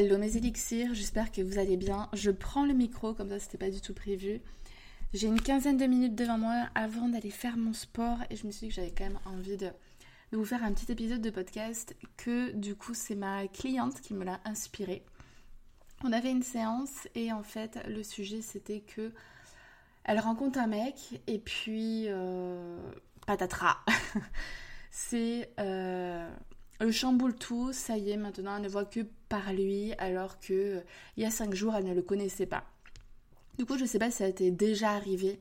Hello mes élixirs, j'espère que vous allez bien. Je prends le micro, comme ça c'était pas du tout prévu. J'ai une quinzaine de minutes devant moi avant d'aller faire mon sport et je me suis dit que j'avais quand même envie de, vous faire un petit épisode de podcast que du coup c'est ma cliente qui me l'a inspiré. On avait une séance et en fait le sujet c'était que elle rencontre un mec et puis euh, patatras. c'est euh, elle chamboule tout, ça y est, maintenant elle ne voit que par lui, alors que euh, il y a cinq jours elle ne le connaissait pas. Du coup, je sais pas si ça t'est déjà arrivé.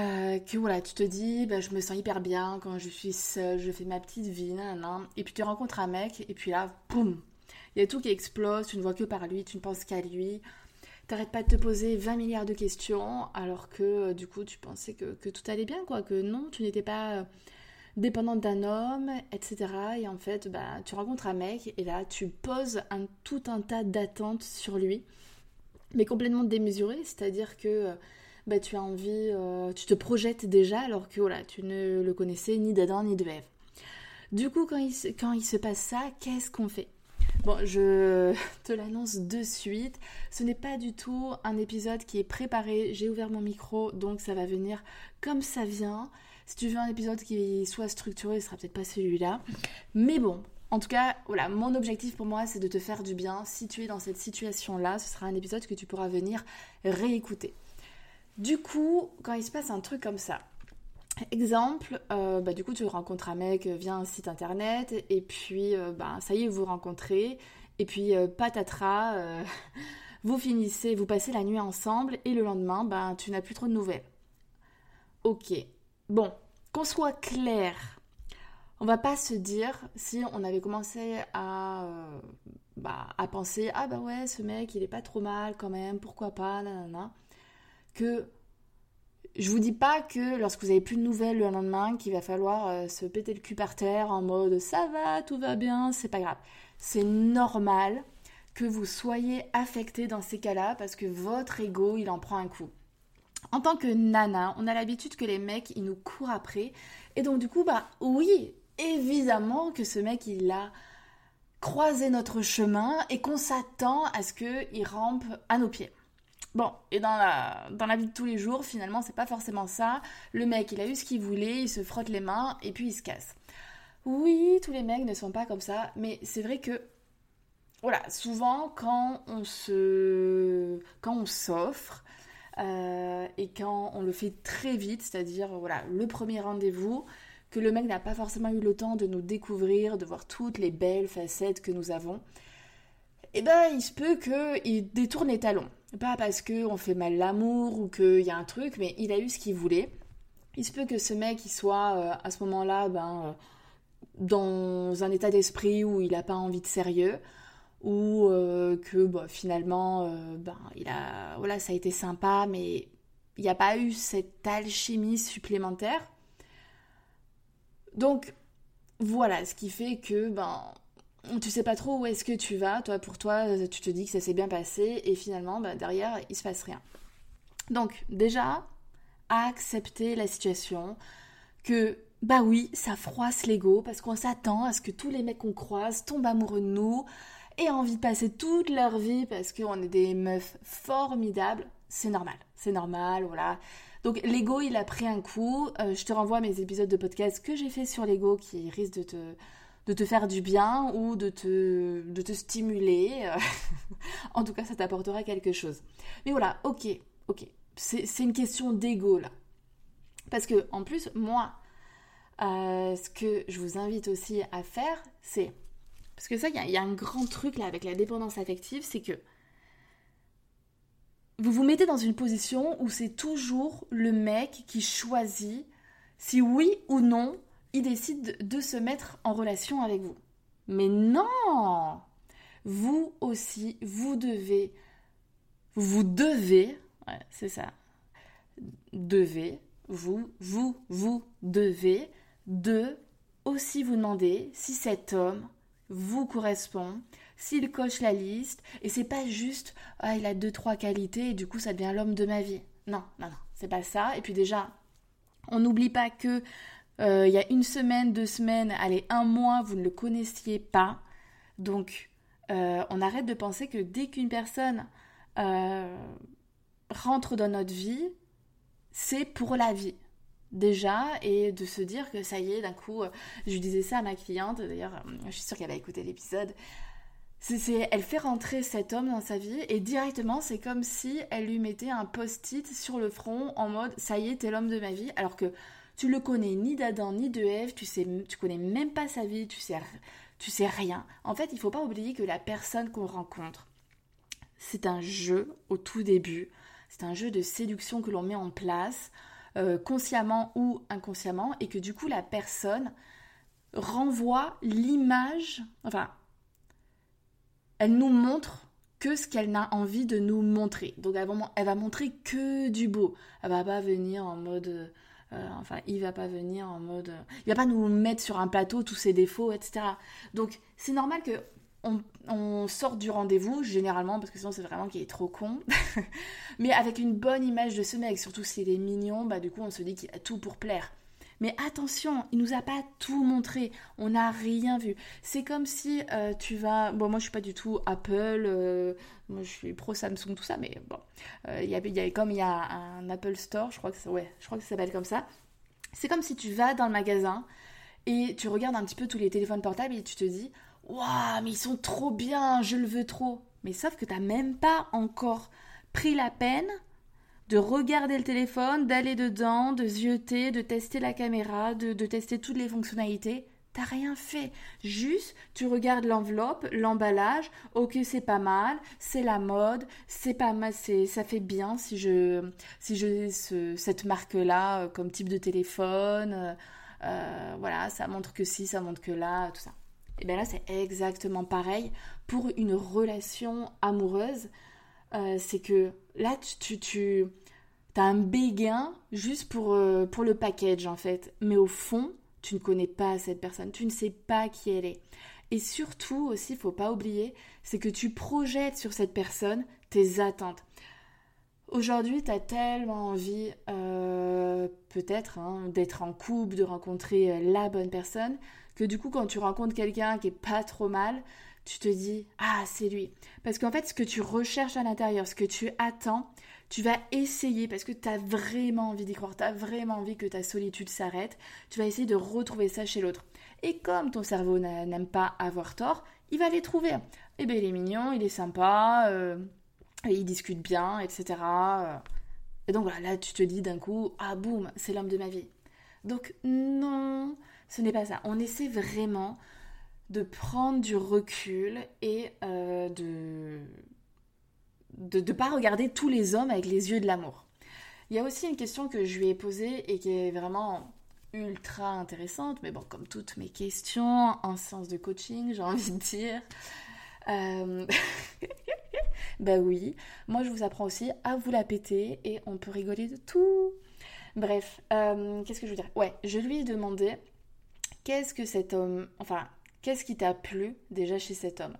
Euh, que voilà, tu te dis, bah, je me sens hyper bien quand je suis seule, je fais ma petite vie, nan, et puis tu rencontres un mec, et puis là, boum, il y a tout qui explose, tu ne vois que par lui, tu ne penses qu'à lui, t'arrêtes pas de te poser 20 milliards de questions, alors que euh, du coup tu pensais que, que, tout allait bien, quoi, que non, tu n'étais pas dépendante d'un homme, etc. Et en fait, bah, tu rencontres un mec et là, tu poses un, tout un tas d'attentes sur lui, mais complètement démesurées, c'est-à-dire que bah, tu as envie, euh, tu te projettes déjà alors que voilà, tu ne le connaissais ni d'Adam ni de Ève. Du coup, quand il, quand il se passe ça, qu'est-ce qu'on fait? Bon, je te l'annonce de suite. Ce n'est pas du tout un épisode qui est préparé. J'ai ouvert mon micro, donc ça va venir comme ça vient. Si tu veux un épisode qui soit structuré, ce sera peut-être pas celui-là. Mais bon, en tout cas, voilà, mon objectif pour moi, c'est de te faire du bien. Si tu es dans cette situation-là, ce sera un épisode que tu pourras venir réécouter. Du coup, quand il se passe un truc comme ça, exemple, euh, bah, du coup, tu rencontres un mec via un site internet, et puis, euh, bah, ça y est, vous rencontrez, et puis, euh, patatras, vous finissez, vous passez la nuit ensemble, et le lendemain, bah, tu n'as plus trop de nouvelles. Ok, Bon, qu'on soit clair, on va pas se dire si on avait commencé à, euh, bah, à penser ah bah ouais ce mec il est pas trop mal quand même pourquoi pas nanana. Que je vous dis pas que lorsque vous avez plus de nouvelles le lendemain qu'il va falloir euh, se péter le cul par terre en mode ça va tout va bien c'est pas grave. C'est normal que vous soyez affecté dans ces cas-là parce que votre ego il en prend un coup en tant que nana, on a l'habitude que les mecs, ils nous courent après. Et donc, du coup, bah oui, évidemment que ce mec, il a croisé notre chemin et qu'on s'attend à ce qu'il rampe à nos pieds. Bon, et dans la, dans vie de tous les jours, finalement, c'est pas forcément ça. Le mec, il a eu ce qu'il voulait, il se frotte les mains et puis il se casse. Oui, tous les mecs ne sont pas comme ça, mais c'est vrai que, voilà, souvent quand on se, quand on s'offre, euh, et quand on le fait très vite, c'est-à-dire voilà le premier rendez-vous, que le mec n'a pas forcément eu le temps de nous découvrir, de voir toutes les belles facettes que nous avons, eh ben il se peut qu'il détourne les talons. Pas parce qu'on fait mal l'amour ou qu'il y a un truc, mais il a eu ce qu'il voulait. Il se peut que ce mec soit euh, à ce moment-là ben, euh, dans un état d'esprit où il n'a pas envie de sérieux ou euh, que bah, finalement, euh, ben, il a, voilà, ça a été sympa, mais il n'y a pas eu cette alchimie supplémentaire. Donc, voilà, ce qui fait que, ben, tu sais pas trop où est-ce que tu vas. Toi, pour toi, tu te dis que ça s'est bien passé, et finalement, ben, derrière, il se passe rien. Donc, déjà, accepter la situation, que bah oui, ça froisse l'ego parce qu'on s'attend à ce que tous les mecs qu'on croise tombent amoureux de nous, et envie de passer toute leur vie parce qu'on est des meufs formidables, c'est normal. C'est normal, voilà. Donc l'ego, il a pris un coup. Euh, je te renvoie à mes épisodes de podcast que j'ai fait sur l'ego qui risquent de te, de te faire du bien ou de te, de te stimuler. en tout cas, ça t'apportera quelque chose. Mais voilà, ok, ok. C'est une question d'ego là. Parce que en plus, moi, euh, ce que je vous invite aussi à faire, c'est parce que ça, il y, a un grand truc là avec la dépendance affective, c'est que vous vous mettez dans une position où c'est toujours le mec qui choisit si oui ou non il décide de se mettre en relation avec vous. Mais non Vous aussi, vous devez, vous devez, c'est ça, devez, vous, vous, vous devez, de aussi vous demander si cet homme vous correspond, s'il coche la liste, et c'est pas juste ah il a deux trois qualités et du coup ça devient l'homme de ma vie. Non, non, non, c'est pas ça. Et puis déjà, on n'oublie pas que euh, il y a une semaine, deux semaines, allez un mois, vous ne le connaissiez pas, donc euh, on arrête de penser que dès qu'une personne euh, rentre dans notre vie, c'est pour la vie déjà et de se dire que ça y est, d'un coup, euh, je disais ça à ma cliente, d'ailleurs, euh, je suis sûre qu'elle va écouter l'épisode. C'est, elle fait rentrer cet homme dans sa vie et directement c'est comme si elle lui mettait un post-it sur le front en mode ça y est t'es l'homme de ma vie alors que tu le connais ni d'Adam ni de Ève tu sais tu connais même pas sa vie tu sais tu sais rien en fait il faut pas oublier que la personne qu'on rencontre c'est un jeu au tout début c'est un jeu de séduction que l'on met en place euh, consciemment ou inconsciemment, et que du coup la personne renvoie l'image, enfin, elle nous montre que ce qu'elle n'a envie de nous montrer. Donc elle va, montrer que du beau. Elle va pas venir en mode... Euh, enfin, il va pas venir en mode... il va pas nous mettre sur un plateau tous ses défauts, etc. Donc c'est normal que on, sort du rendez-vous, généralement, parce que sinon c'est vraiment qu'il est trop con, mais avec une bonne image de ce mec, surtout s'il est mignon, bah du coup on se dit qu'il a tout pour plaire. Mais attention, il nous a pas tout montré, on n'a rien vu. C'est comme si euh, tu vas, bon moi je suis pas du tout Apple, euh, moi je suis pro Samsung tout ça, mais bon, euh, y, a, comme il y a un Apple Store, je crois que ouais, je crois que ça s'appelle comme ça. C'est comme si tu vas dans le magasin et tu regardes un petit peu tous les téléphones portables et tu te dis Waouh, mais ils sont trop bien, je le veux trop. Mais sauf que tu n'as même pas encore pris la peine de regarder le téléphone, d'aller dedans, de zioter, de tester la caméra, de, tester toutes les fonctionnalités. T'as rien fait. Juste, tu regardes l'enveloppe, l'emballage. Ok, c'est pas mal, c'est la mode, c'est pas mal, c'est, ça fait bien si je, si je cette marque-là euh, comme type de téléphone. Euh, euh, voilà, ça montre que si, ça montre que là, tout ça. Et bien là, c'est exactement pareil pour une relation amoureuse. Euh, c'est que là, tu, tu, as un béguin juste pour, euh, pour le package en fait. Mais au fond, tu ne connais pas cette personne, tu ne sais pas qui elle est. Et surtout aussi, il faut pas oublier, c'est que tu projettes sur cette personne tes attentes. Aujourd'hui, tu as tellement envie, euh, peut-être, hein, d'être en couple, de rencontrer la bonne personne, que du coup, quand tu rencontres quelqu'un qui est pas trop mal, tu te dis ah c'est lui. Parce qu'en fait ce que tu recherches à l'intérieur ce que tu attends tu vas essayer parce que tu as vraiment envie d'y croire tu as vraiment envie que ta solitude s'arrête tu vas essayer de retrouver ça chez l'autre. Et comme ton cerveau n'aime pas avoir tort il va les trouver. Eh bien il est mignon il est sympa euh, il discute bien etc et donc voilà là tu te dis d'un coup ah boum c'est l'homme de ma vie. Donc non ce n'est pas ça. On essaie vraiment de prendre du recul et euh, de de ne pas regarder tous les hommes avec les yeux de l'amour. Il y a aussi une question que je lui ai posée et qui est vraiment ultra intéressante, mais bon, comme toutes mes questions en sens de coaching, j'ai envie de dire. Euh... bah oui, moi je vous apprends aussi à vous la péter et on peut rigoler de tout. Bref, euh, qu'est-ce que je veux dire? Ouais, je lui ai demandé qu'est-ce que cet homme, enfin, qu'est-ce qui t'a plu déjà chez cet homme?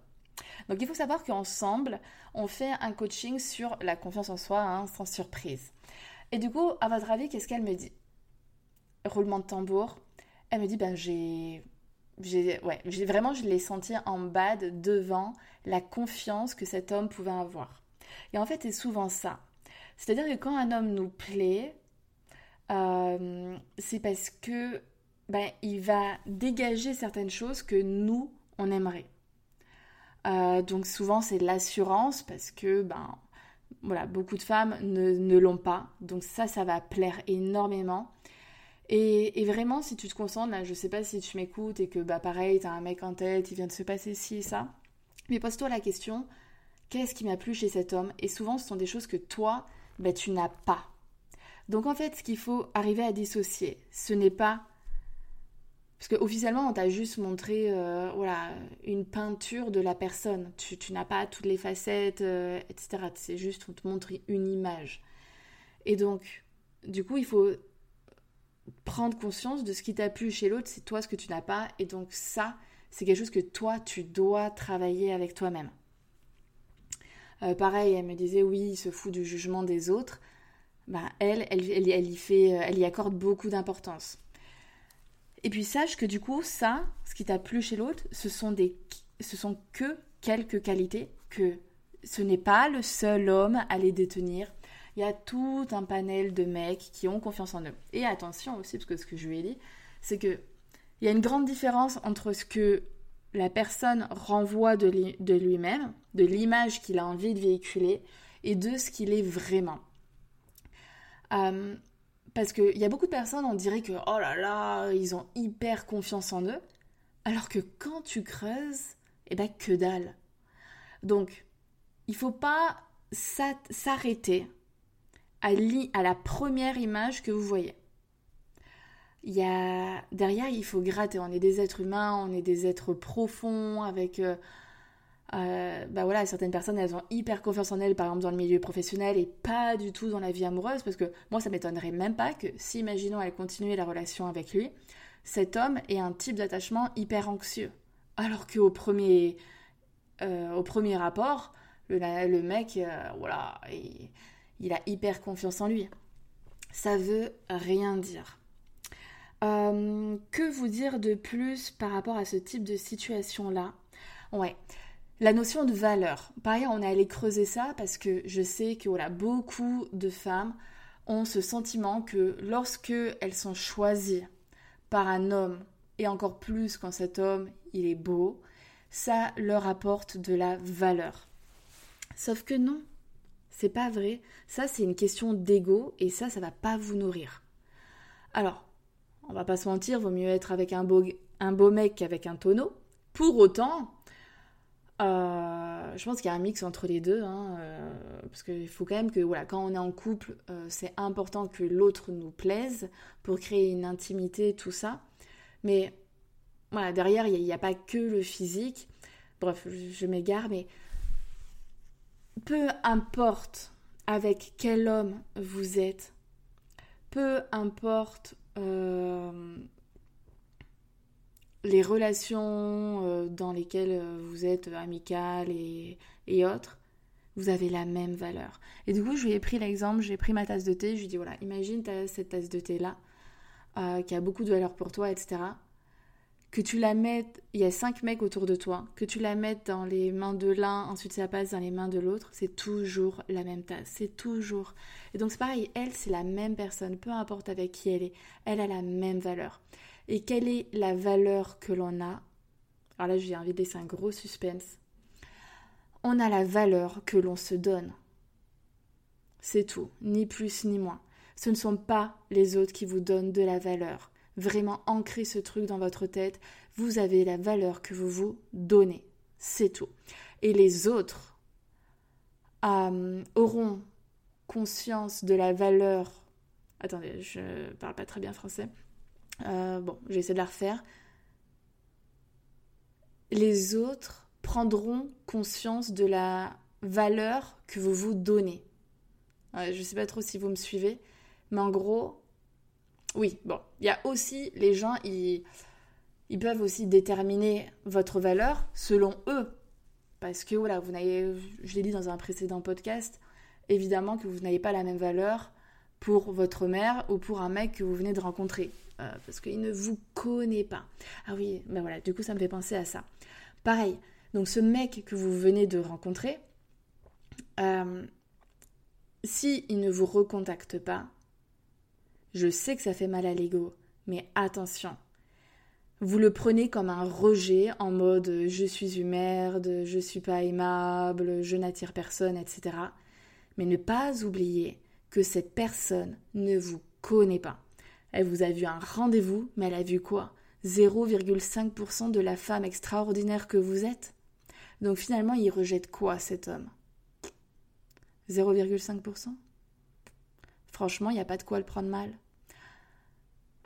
Donc il faut savoir qu'ensemble, on fait un coaching sur la confiance en soi, hein, sans surprise. Et du coup, à votre avis, qu'est-ce qu'elle me dit? Roulement de tambour. Elle me dit, ben j'ai... Ouais, vraiment, je l'ai senti en bad devant la confiance que cet homme pouvait avoir. Et en fait, c'est souvent ça. C'est-à-dire que quand un homme nous plaît, euh, c'est parce que ben, il va dégager certaines choses que nous, on aimerait. Euh, donc souvent c'est l'assurance parce que ben voilà beaucoup de femmes ne, l'ont pas. Donc ça ça va plaire énormément. Et, vraiment si tu te concentres là je sais pas si tu m'écoutes et que bah pareil t'as un mec en tête il vient de se passer ci et ça. Mais pose-toi la question qu'est-ce qui m'a plu chez cet homme? Et souvent ce sont des choses que toi ben, tu n'as pas. Donc en fait ce qu'il faut arriver à dissocier ce n'est pas Parce qu'officiellement, on t'a juste montré euh, voilà, une peinture de la personne. Tu, n'as pas toutes les facettes, euh, etc. C'est juste, on te montre une image. Et donc, du coup, il faut prendre conscience de ce qui t'a plu chez l'autre, c'est toi ce que tu n'as pas. Et donc ça, c'est quelque chose que toi, tu dois travailler avec toi-même. Euh, pareil, elle me disait, oui, il se fout du jugement des autres. Bah, elle, elle, elle, elle y fait, elle y accorde beaucoup d'importance. Et puis sache que du coup, ça, ce qui t'a plu chez l'autre, ce sont des, ce sont que quelques qualités, que ce n'est pas le seul homme à les détenir. Il y a tout un panel de mecs qui ont confiance en eux. Et attention aussi, parce que ce que je lui ai dit, c'est que il y a une grande différence entre ce que la personne renvoie de lui-même, de l'image qu'il a envie de véhiculer, et de ce qu'il est vraiment. Euh, parce qu'il y a beaucoup de personnes, on dirait que, oh là là, ils ont hyper confiance en eux. Alors que quand tu creuses, eh ben que dalle. Donc, il faut pas s'arrêter à, à la première image que vous voyez. Il derrière, il faut gratter. On est des êtres humains, on est des êtres profonds avec euh, euh, bah voilà, certaines personnes, elles ont hyper confiance en elles, par exemple dans le milieu professionnel et pas du tout dans la vie amoureuse, parce que moi, ça m'étonnerait même pas que si, imaginons, elle continuait la relation avec lui, cet homme ait un type d'attachement hyper anxieux. Alors qu'au premier, euh, au premier rapport, le, le mec, euh, voilà, il, il, a hyper confiance en lui. Ça veut rien dire. que vous dire de plus par rapport à ce type de situation-là? Ouais, la notion de valeur. Pareil, on est allé creuser ça parce que je sais que voilà, beaucoup de femmes ont ce sentiment que lorsque elles sont choisies par un homme, et encore plus quand cet homme il est beau, ça leur apporte de la valeur. Sauf que non, c'est pas vrai. Ça, c'est une question d'ego et ça, ça va pas vous nourrir. Alors, on va pas se mentir, vaut mieux être avec un beau, un beau mec qu'avec un tonneau. Pour autant, euh, je pense qu'il y a un mix entre les deux, hein, euh, parce qu'il faut quand même que, voilà, quand on est en couple, euh, c'est important que l'autre nous plaise pour créer une intimité, tout ça. Mais voilà, derrière, il n'y a, pas que le physique. Bref, je, je m'égare, mais peu importe avec quel homme vous êtes, peu importe les relations euh, dans lesquelles euh, vous êtes amicales et, et, autres, vous avez la même valeur. Et du coup, je lui ai pris l'exemple, j'ai pris ma tasse de thé, je lui ai dit voilà, imagine cette tasse de thé là, euh, qui a beaucoup de valeur pour toi, etc. Que tu la mettes, il y a cinq mecs autour de toi, que tu la mettes dans les mains de l'un, ensuite ça passe dans les mains de l'autre, c'est toujours la même tasse, c'est toujours. Et donc c'est pareil, elle c'est la même personne, peu importe avec qui elle est, elle a la même valeur. Et quelle est la valeur que l'on a? Alors là, je viens de laisser un gros suspense. On a la valeur que l'on se donne. C'est tout, ni plus ni moins. Ce ne sont pas les autres qui vous donnent de la valeur. Vraiment ancrez ce truc dans votre tête. Vous avez la valeur que vous vous donnez. C'est tout. Et les autres euh, auront conscience de la valeur. Attendez, je parle pas très bien français. Euh, bon, j'ai essayé de la refaire. Les autres prendront conscience de la valeur que vous vous donnez. je ne sais pas trop si vous me suivez, mais en gros, oui, bon, il y a aussi les gens, ils, ils peuvent aussi déterminer votre valeur selon eux. Parce que voilà, vous n'avez, je l'ai dit dans un précédent podcast, évidemment que vous n'avez pas la même valeur pour votre mère ou pour un mec que vous venez de rencontrer. Euh, parce qu'il ne vous connaît pas. Ah oui, ben voilà, du coup ça me fait penser à ça. Pareil, donc ce mec que vous venez de rencontrer, euh, si il ne vous recontacte pas, je sais que ça fait mal à l'ego, mais attention. Vous le prenez comme un rejet en mode je suis une merde, je suis pas aimable, je n'attire personne, etc. Mais ne pas oublier que cette personne ne vous connaît pas. Elle vous a vu un rendez-vous, mais elle a vu quoi? 0,5% de la femme extraordinaire que vous êtes? Donc finalement, il rejette quoi cet homme? 0,5% Franchement, il n'y a pas de quoi le prendre mal.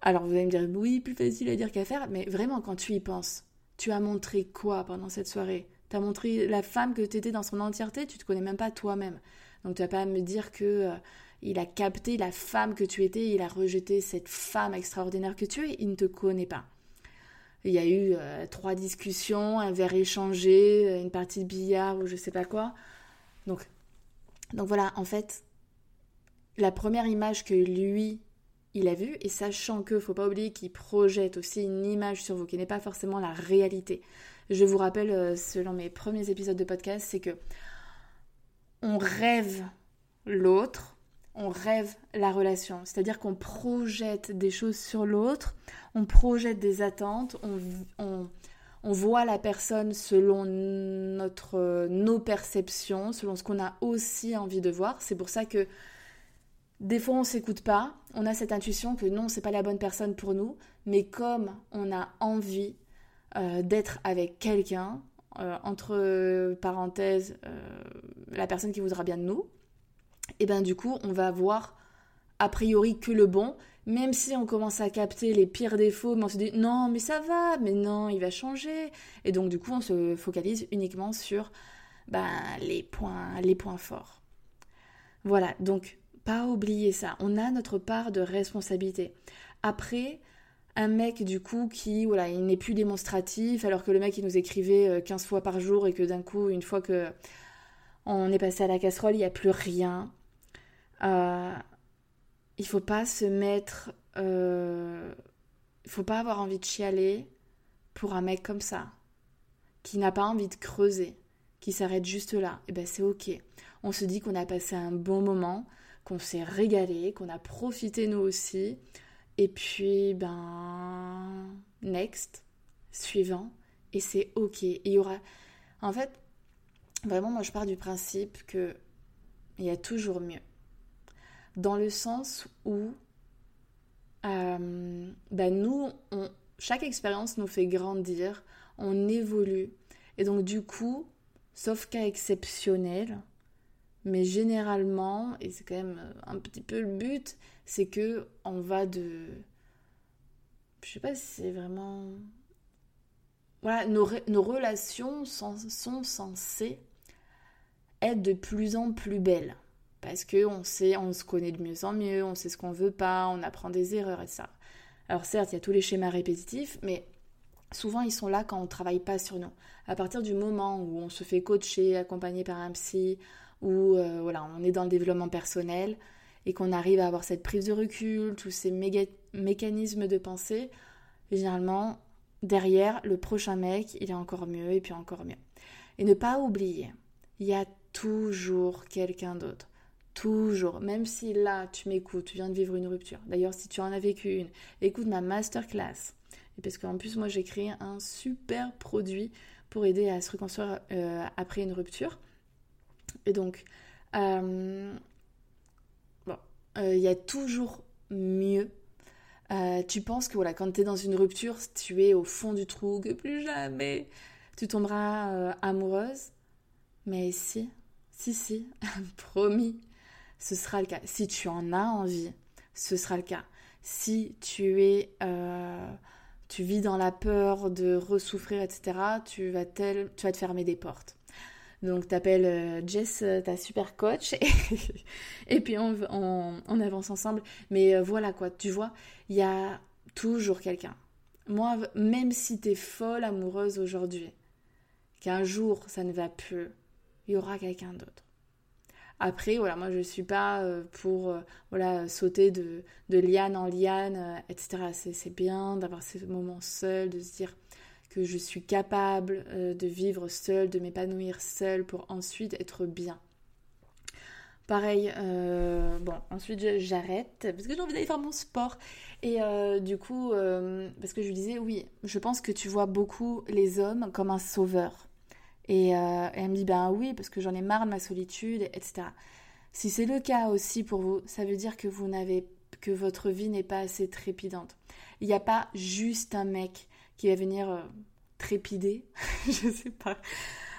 Alors vous allez me dire, oui, plus facile à dire qu'à faire, mais vraiment, quand tu y penses, tu as montré quoi pendant cette soirée? Tu as montré la femme que tu étais dans son entièreté, tu te connais même pas toi-même. Donc tu vas pas me dire que euh, il a capté la femme que tu étais, il a rejeté cette femme extraordinaire que tu es, il ne te connaît pas. Il y a eu euh, trois discussions, un verre échangé, euh, une partie de billard ou je sais pas quoi. Donc, donc voilà, en fait, la première image que lui, il a vue, et sachant que faut pas oublier qu'il projette aussi une image sur vous qui n'est pas forcément la réalité. Je vous rappelle, euh, selon mes premiers épisodes de podcast, c'est que on rêve l'autre, on rêve la relation. C'est-à-dire qu'on projette des choses sur l'autre, on projette des attentes, on, voit la personne selon notre, nos perceptions, selon ce qu'on a aussi envie de voir. C'est pour ça que des fois on s'écoute pas, on a cette intuition que non, c'est pas la bonne personne pour nous, mais comme on a envie euh, d'être avec quelqu'un, euh, entre parenthèses, euh, la personne qui voudra bien de nous, et ben du coup, on va voir a priori que le bon, même si on commence à capter les pires défauts, mais on se dit non, mais ça va, mais non, il va changer. Et donc du coup, on se focalise uniquement sur ben, les, points, les points forts. Voilà, donc pas oublier ça. On a notre part de responsabilité. Après, un mec du coup qui voilà il n'est plus démonstratif alors que le mec il nous écrivait 15 euh, fois par jour et que d'un coup une fois que on est passé à la casserole il n'y a plus rien euh, il faut pas se mettre euh, il faut pas avoir envie de chialer pour un mec comme ça qui n'a pas envie de creuser qui s'arrête juste là et eh ben c'est ok on se dit qu'on a passé un bon moment qu'on s'est régalé qu'on a profité nous aussi et puis, ben, next, suivant, et c'est ok. il y aura. En fait, vraiment, moi je pars du principe que il y a toujours mieux. Dans le sens où euh, ben nous, chaque expérience nous fait grandir, on évolue. Et donc du coup, sauf cas exceptionnel, mais généralement, et c'est quand même euh, un petit peu le but, c'est que on va de. Je sais pas si c'est vraiment. Voilà, nos, nos relations sont, sont, censées être de plus en plus belles. Parce qu'on sait, on se connaît de mieux en mieux, on sait ce qu'on veut pas, on apprend des erreurs et ça. Alors certes, il y a tous les schémas répétitifs, mais souvent ils sont là quand on travaille pas sur nous. À partir du moment où on se fait coacher, accompagner par un psy, où euh, voilà, on est dans le développement personnel et qu'on arrive à avoir cette prise de recul, tous ces mécanismes de pensée, généralement, derrière, le prochain mec, il est encore mieux et puis encore mieux. Et ne pas oublier, il y a toujours quelqu'un d'autre. Toujours. Même si là, tu m'écoutes, tu viens de vivre une rupture. D'ailleurs, si tu en as vécu une, écoute ma masterclass. Et parce qu'en plus, moi, j'ai créé un super produit pour aider à se reconstruire euh, après une rupture. Et donc, euh, bon, euh, il y a toujours mieux. Tu penses que voilà, quand tu es dans une rupture, tu es au fond du trou, que plus jamais tu tomberas amoureuse. Mais si, si, si, promis, ce sera le cas. Si tu en as envie, ce sera le cas. Si tu es, tu vis dans la peur de ressouffrir, etc., tu vas, tu vas te fermer des portes. Donc, t'appelles euh, Jess, euh, ta super coach, et, puis on, on, avance ensemble. Mais euh, voilà quoi, tu vois, il y a toujours quelqu'un. Moi, même si t'es folle amoureuse aujourd'hui, qu'un jour ça ne va plus, il y aura quelqu'un d'autre. Après, voilà, moi je suis pas pour voilà sauter de, liane en liane, etc. C'est bien d'avoir ces moments seuls, de se dire que je suis capable euh, de vivre seule, de m'épanouir seule pour ensuite être bien. Pareil, euh, bon, ensuite j'arrête parce que j'ai envie d'aller faire mon sport. Et euh, du coup, parce que je lui disais, oui, je pense que tu vois beaucoup les hommes comme un sauveur. Et, elle me dit, ben oui, parce que j'en ai marre de ma solitude, etc. Si c'est le cas aussi pour vous, ça veut dire que vous n'avez que votre vie n'est pas assez trépidante. Il n'y a pas juste un mec qui va venir euh, trépider, je sais pas,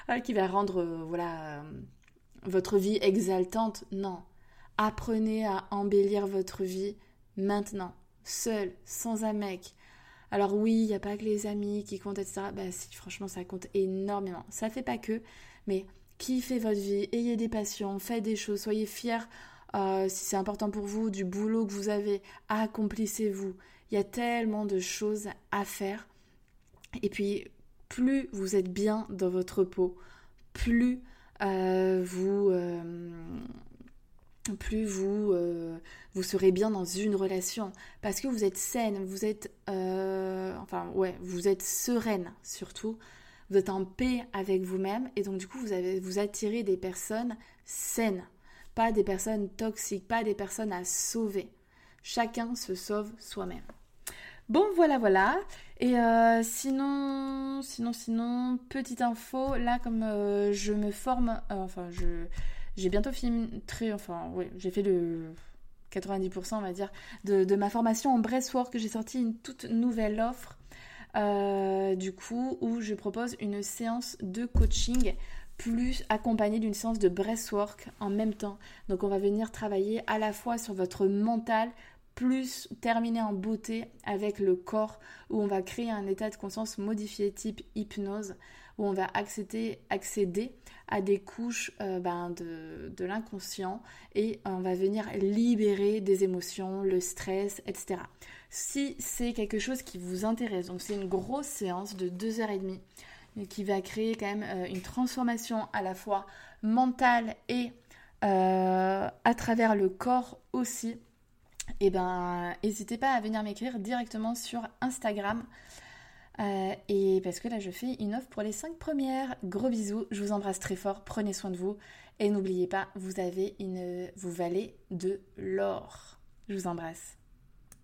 ah, qui va rendre euh, voilà euh, votre vie exaltante. Non, apprenez à embellir votre vie maintenant. seul, sans un mec. Alors oui, il n'y a pas que les amis qui comptent, etc. Bah si, franchement, ça compte énormément. Ça fait pas que, mais kiffez votre vie, ayez des passions, faites des choses, soyez fiers euh, si c'est important pour vous, du boulot que vous avez, accomplissez-vous. Il y a tellement de choses à faire. Et puis, plus vous êtes bien dans votre peau, plus euh, vous... Euh, plus vous, vous serez bien dans une relation parce que vous êtes saine, vous êtes enfin ouais, vous êtes sereine surtout, vous êtes en paix avec vous-même et donc du coup vous avez vous attirez des personnes saines, pas des personnes toxiques, pas des personnes à sauver. Chacun se sauve soi-même. Bon, voilà, voilà. Et euh, sinon, sinon, sinon, petite info, là, comme euh, je me forme, euh, enfin, je, j'ai bientôt fini, très, enfin, oui, j'ai fait le 90%, on va dire, de, de ma formation en breastwork. J'ai sorti une toute nouvelle offre, du coup, où je propose une séance de coaching plus accompagnée d'une séance de breastwork en même temps. Donc, on va venir travailler à la fois sur votre mental, plus terminer en beauté avec le corps, où on va créer un état de conscience modifié type hypnose, où on va accéder, accéder à des couches euh, ben, de, l'inconscient et on va venir libérer des émotions, le stress, etc. Si c'est quelque chose qui vous intéresse, donc c'est une grosse séance de 2h30 qui va créer quand même euh, une transformation à la fois mentale et euh, à travers le corps aussi et eh ben n'hésitez pas à venir m'écrire directement sur Instagram. Euh, et parce que là je fais une offre pour les 5 premières. Gros bisous, je vous embrasse très fort, prenez soin de vous. Et n'oubliez pas, vous avez une. vous valez de l'or. Je vous embrasse.